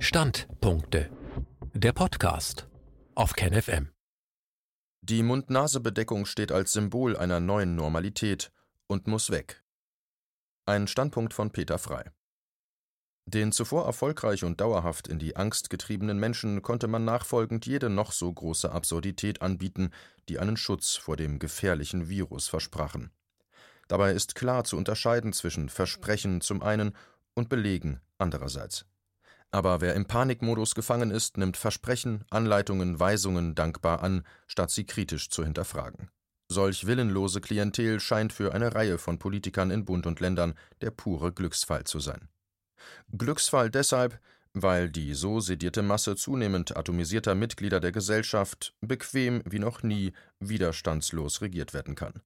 Standpunkte. Der Podcast auf KenFM. Die Mund-Nase-Bedeckung steht als Symbol einer neuen Normalität und muss weg. Ein Standpunkt von Peter Frei. Den zuvor erfolgreich und dauerhaft in die Angst getriebenen Menschen konnte man nachfolgend jede noch so große Absurdität anbieten, die einen Schutz vor dem gefährlichen Virus versprachen. Dabei ist klar zu unterscheiden zwischen Versprechen zum einen und Belegen andererseits. Aber wer im Panikmodus gefangen ist, nimmt Versprechen, Anleitungen, Weisungen dankbar an, statt sie kritisch zu hinterfragen. Solch willenlose Klientel scheint für eine Reihe von Politikern in Bund und Ländern der pure Glücksfall zu sein. Glücksfall deshalb, weil die so sedierte Masse zunehmend atomisierter Mitglieder der Gesellschaft bequem wie noch nie widerstandslos regiert werden kann.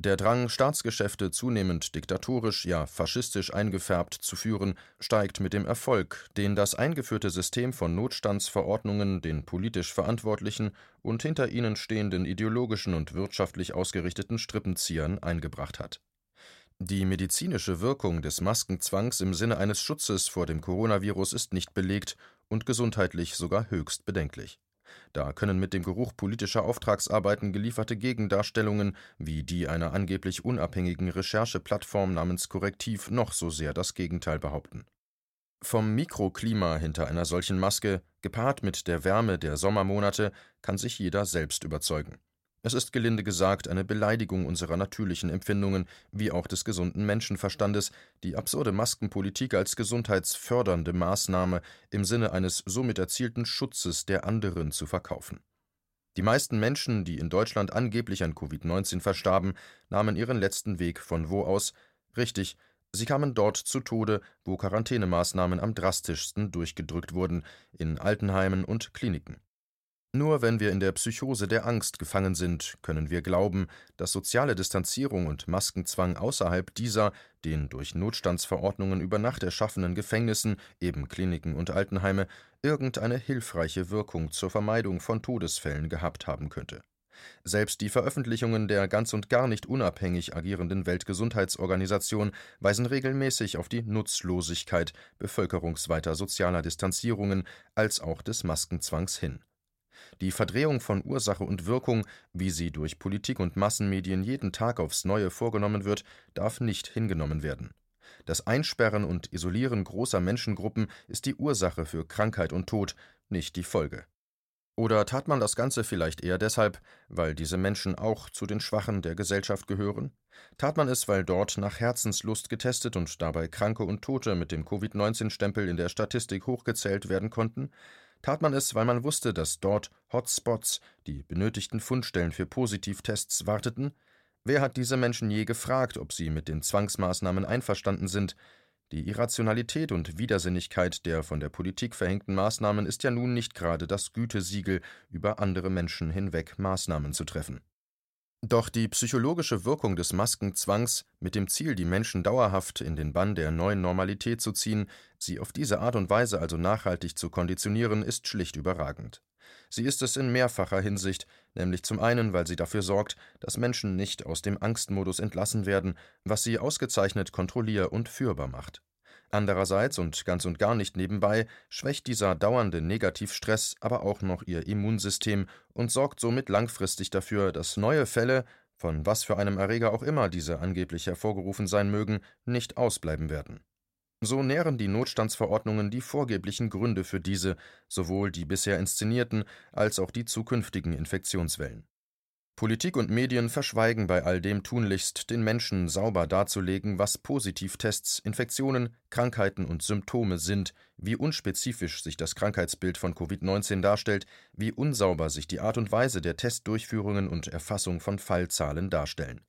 Der Drang, Staatsgeschäfte zunehmend diktatorisch, ja faschistisch eingefärbt zu führen, steigt mit dem Erfolg, den das eingeführte System von Notstandsverordnungen den politisch Verantwortlichen und hinter ihnen stehenden ideologischen und wirtschaftlich ausgerichteten Strippenziehern eingebracht hat. Die medizinische Wirkung des Maskenzwangs im Sinne eines Schutzes vor dem Coronavirus ist nicht belegt und gesundheitlich sogar höchst bedenklich. Da können mit dem Geruch politischer Auftragsarbeiten gelieferte Gegendarstellungen wie die einer angeblich unabhängigen Rechercheplattform namens Korrektiv noch so sehr das Gegenteil behaupten. Vom Mikroklima hinter einer solchen Maske, gepaart mit der Wärme der Sommermonate, kann sich jeder selbst überzeugen. Es ist gelinde gesagt eine Beleidigung unserer natürlichen Empfindungen wie auch des gesunden Menschenverstandes, die absurde Maskenpolitik als gesundheitsfördernde Maßnahme im Sinne eines somit erzielten Schutzes der anderen zu verkaufen. Die meisten Menschen, die in Deutschland angeblich an Covid-19 verstarben, nahmen ihren letzten Weg von wo aus? Richtig, sie kamen dort zu Tode, wo Quarantänemaßnahmen am drastischsten durchgedrückt wurden, in Altenheimen und Kliniken. Nur wenn wir in der Psychose der Angst gefangen sind, können wir glauben, dass soziale Distanzierung und Maskenzwang außerhalb dieser, den durch Notstandsverordnungen über Nacht erschaffenen Gefängnissen, eben Kliniken und Altenheime, irgendeine hilfreiche Wirkung zur Vermeidung von Todesfällen gehabt haben könnte. Selbst die Veröffentlichungen der ganz und gar nicht unabhängig agierenden Weltgesundheitsorganisation weisen regelmäßig auf die Nutzlosigkeit bevölkerungsweiter sozialer Distanzierungen als auch des Maskenzwangs hin. Die Verdrehung von Ursache und Wirkung, wie sie durch Politik und Massenmedien jeden Tag aufs Neue vorgenommen wird, darf nicht hingenommen werden. Das Einsperren und Isolieren großer Menschengruppen ist die Ursache für Krankheit und Tod, nicht die Folge. Oder tat man das Ganze vielleicht eher deshalb, weil diese Menschen auch zu den Schwachen der Gesellschaft gehören? Tat man es, weil dort nach Herzenslust getestet und dabei Kranke und Tote mit dem Covid-19-Stempel in der Statistik hochgezählt werden konnten? Tat man es, weil man wusste, dass dort Hotspots, die benötigten Fundstellen für Positivtests, warteten? Wer hat diese Menschen je gefragt, ob sie mit den Zwangsmaßnahmen einverstanden sind? Die Irrationalität und Widersinnigkeit der von der Politik verhängten Maßnahmen ist ja nun nicht gerade das Gütesiegel, über andere Menschen hinweg Maßnahmen zu treffen. Doch die psychologische Wirkung des Maskenzwangs, mit dem Ziel, die Menschen dauerhaft in den Bann der neuen Normalität zu ziehen, sie auf diese Art und Weise also nachhaltig zu konditionieren, ist schlicht überragend. Sie ist es in mehrfacher Hinsicht, nämlich zum einen, weil sie dafür sorgt, dass Menschen nicht aus dem Angstmodus entlassen werden, was sie ausgezeichnet kontrollier- und führbar macht. Andererseits und ganz und gar nicht nebenbei schwächt dieser dauernde Negativstress aber auch noch ihr Immunsystem und sorgt somit langfristig dafür, dass neue Fälle, von was für einem Erreger auch immer diese angeblich hervorgerufen sein mögen, nicht ausbleiben werden. So nähren die Notstandsverordnungen die vorgeblichen Gründe für diese, sowohl die bisher inszenierten als auch die zukünftigen Infektionswellen. Politik und Medien verschweigen bei all dem tunlichst, den Menschen sauber darzulegen, was Positivtests, Infektionen, Krankheiten und Symptome sind, wie unspezifisch sich das Krankheitsbild von Covid-19 darstellt, wie unsauber sich die Art und Weise der Testdurchführungen und Erfassung von Fallzahlen darstellen.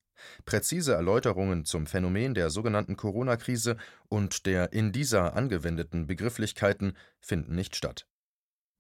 Präzise Erläuterungen zum Phänomen der sogenannten Corona-Krise und der in dieser angewendeten Begrifflichkeiten finden nicht statt.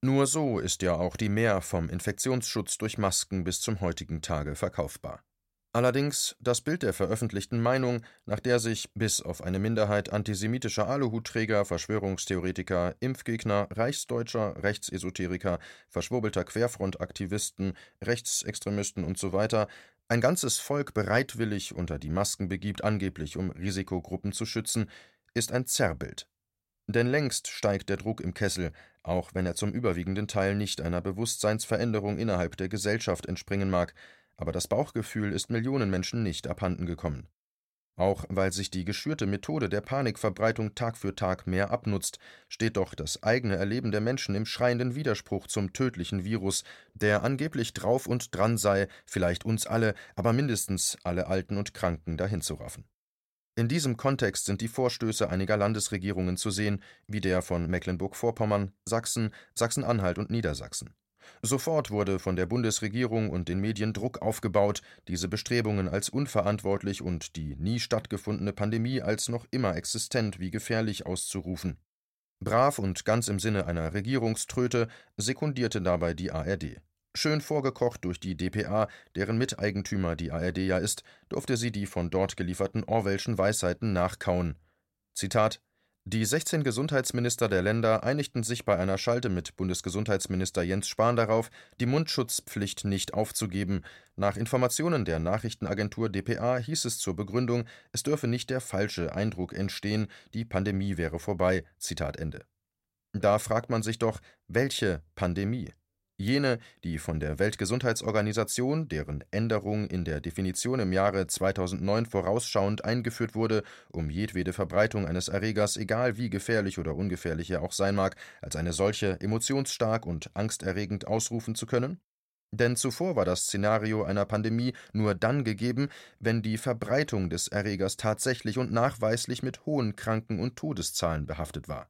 Nur so ist ja auch die Mehr vom Infektionsschutz durch Masken bis zum heutigen Tage verkaufbar. Allerdings das Bild der veröffentlichten Meinung, nach der sich bis auf eine Minderheit antisemitischer Aluhutträger, Verschwörungstheoretiker, Impfgegner, Reichsdeutscher, Rechtsesoteriker, verschwurbelter Querfrontaktivisten, Rechtsextremisten usw. So ein ganzes Volk bereitwillig unter die Masken begibt, angeblich um Risikogruppen zu schützen, ist ein Zerrbild. Denn längst steigt der Druck im Kessel, auch wenn er zum überwiegenden Teil nicht einer Bewusstseinsveränderung innerhalb der Gesellschaft entspringen mag, aber das Bauchgefühl ist Millionen Menschen nicht abhanden gekommen. Auch weil sich die geschürte Methode der Panikverbreitung Tag für Tag mehr abnutzt, steht doch das eigene Erleben der Menschen im schreienden Widerspruch zum tödlichen Virus, der angeblich drauf und dran sei, vielleicht uns alle, aber mindestens alle Alten und Kranken dahinzuraffen. In diesem Kontext sind die Vorstöße einiger Landesregierungen zu sehen, wie der von Mecklenburg-Vorpommern, Sachsen, Sachsen-Anhalt und Niedersachsen. Sofort wurde von der Bundesregierung und den Medien Druck aufgebaut, diese Bestrebungen als unverantwortlich und die nie stattgefundene Pandemie als noch immer existent wie gefährlich auszurufen. Brav und ganz im Sinne einer Regierungströte sekundierte dabei die ARD. Schön vorgekocht durch die dpa, deren Miteigentümer die ARD ja ist, durfte sie die von dort gelieferten Orwellschen Weisheiten nachkauen. Zitat die 16 Gesundheitsminister der Länder einigten sich bei einer Schalte mit Bundesgesundheitsminister Jens Spahn darauf, die Mundschutzpflicht nicht aufzugeben. Nach Informationen der Nachrichtenagentur dpa hieß es zur Begründung, es dürfe nicht der falsche Eindruck entstehen, die Pandemie wäre vorbei. Zitat Ende. Da fragt man sich doch, welche Pandemie? Jene, die von der Weltgesundheitsorganisation, deren Änderung in der Definition im Jahre 2009 vorausschauend eingeführt wurde, um jedwede Verbreitung eines Erregers, egal wie gefährlich oder ungefährlich er auch sein mag, als eine solche emotionsstark und angsterregend ausrufen zu können? Denn zuvor war das Szenario einer Pandemie nur dann gegeben, wenn die Verbreitung des Erregers tatsächlich und nachweislich mit hohen Kranken- und Todeszahlen behaftet war.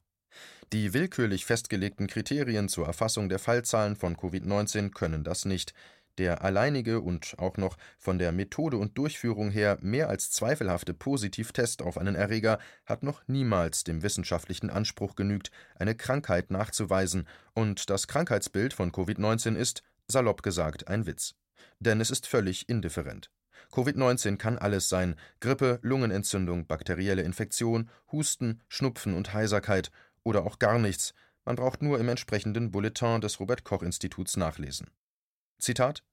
Die willkürlich festgelegten Kriterien zur Erfassung der Fallzahlen von Covid-19 können das nicht. Der alleinige und auch noch von der Methode und Durchführung her mehr als zweifelhafte Positivtest auf einen Erreger hat noch niemals dem wissenschaftlichen Anspruch genügt, eine Krankheit nachzuweisen, und das Krankheitsbild von Covid-19 ist, salopp gesagt, ein Witz. Denn es ist völlig indifferent. Covid-19 kann alles sein: Grippe, Lungenentzündung, bakterielle Infektion, Husten, Schnupfen und Heiserkeit, oder auch gar nichts, man braucht nur im entsprechenden Bulletin des Robert Koch Instituts nachlesen. Zitat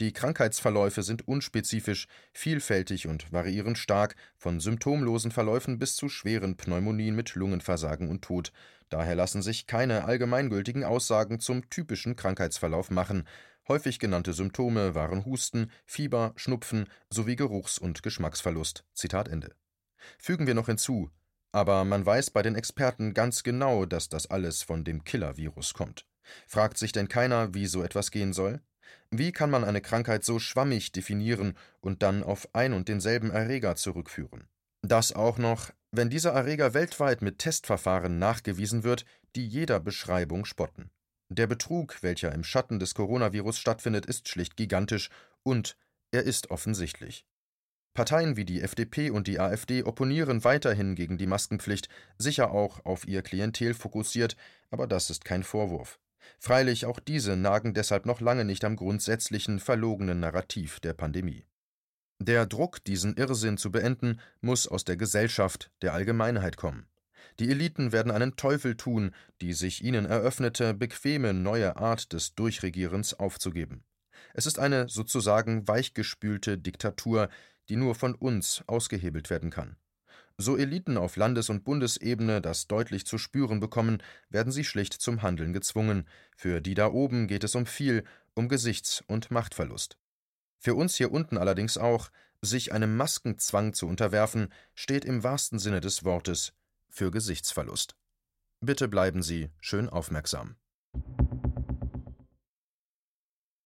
Die Krankheitsverläufe sind unspezifisch, vielfältig und variieren stark, von symptomlosen Verläufen bis zu schweren Pneumonien mit Lungenversagen und Tod. Daher lassen sich keine allgemeingültigen Aussagen zum typischen Krankheitsverlauf machen. Häufig genannte Symptome waren Husten, Fieber, Schnupfen sowie Geruchs- und Geschmacksverlust. Zitat Ende. Fügen wir noch hinzu, aber man weiß bei den Experten ganz genau, dass das alles von dem Killer-Virus kommt. Fragt sich denn keiner, wie so etwas gehen soll? Wie kann man eine Krankheit so schwammig definieren und dann auf ein und denselben Erreger zurückführen? Das auch noch, wenn dieser Erreger weltweit mit Testverfahren nachgewiesen wird, die jeder Beschreibung spotten. Der Betrug, welcher im Schatten des Coronavirus stattfindet, ist schlicht gigantisch und er ist offensichtlich. Parteien wie die FDP und die AfD opponieren weiterhin gegen die Maskenpflicht, sicher auch auf ihr Klientel fokussiert, aber das ist kein Vorwurf. Freilich auch diese nagen deshalb noch lange nicht am grundsätzlichen, verlogenen Narrativ der Pandemie. Der Druck, diesen Irrsinn zu beenden, muss aus der Gesellschaft, der Allgemeinheit kommen. Die Eliten werden einen Teufel tun, die sich ihnen eröffnete, bequeme neue Art des Durchregierens aufzugeben. Es ist eine sozusagen weichgespülte Diktatur, die nur von uns ausgehebelt werden kann. So Eliten auf Landes- und Bundesebene das deutlich zu spüren bekommen, werden sie schlicht zum Handeln gezwungen. Für die da oben geht es um viel, um Gesichts- und Machtverlust. Für uns hier unten allerdings auch, sich einem Maskenzwang zu unterwerfen, steht im wahrsten Sinne des Wortes für Gesichtsverlust. Bitte bleiben Sie schön aufmerksam.